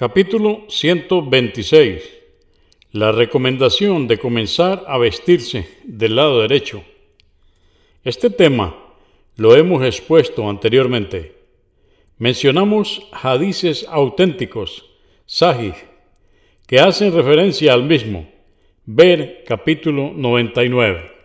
Capítulo 126. La recomendación de comenzar a vestirse del lado derecho. Este tema lo hemos expuesto anteriormente. Mencionamos hadices auténticos, sahih, que hacen referencia al mismo. Ver capítulo 99.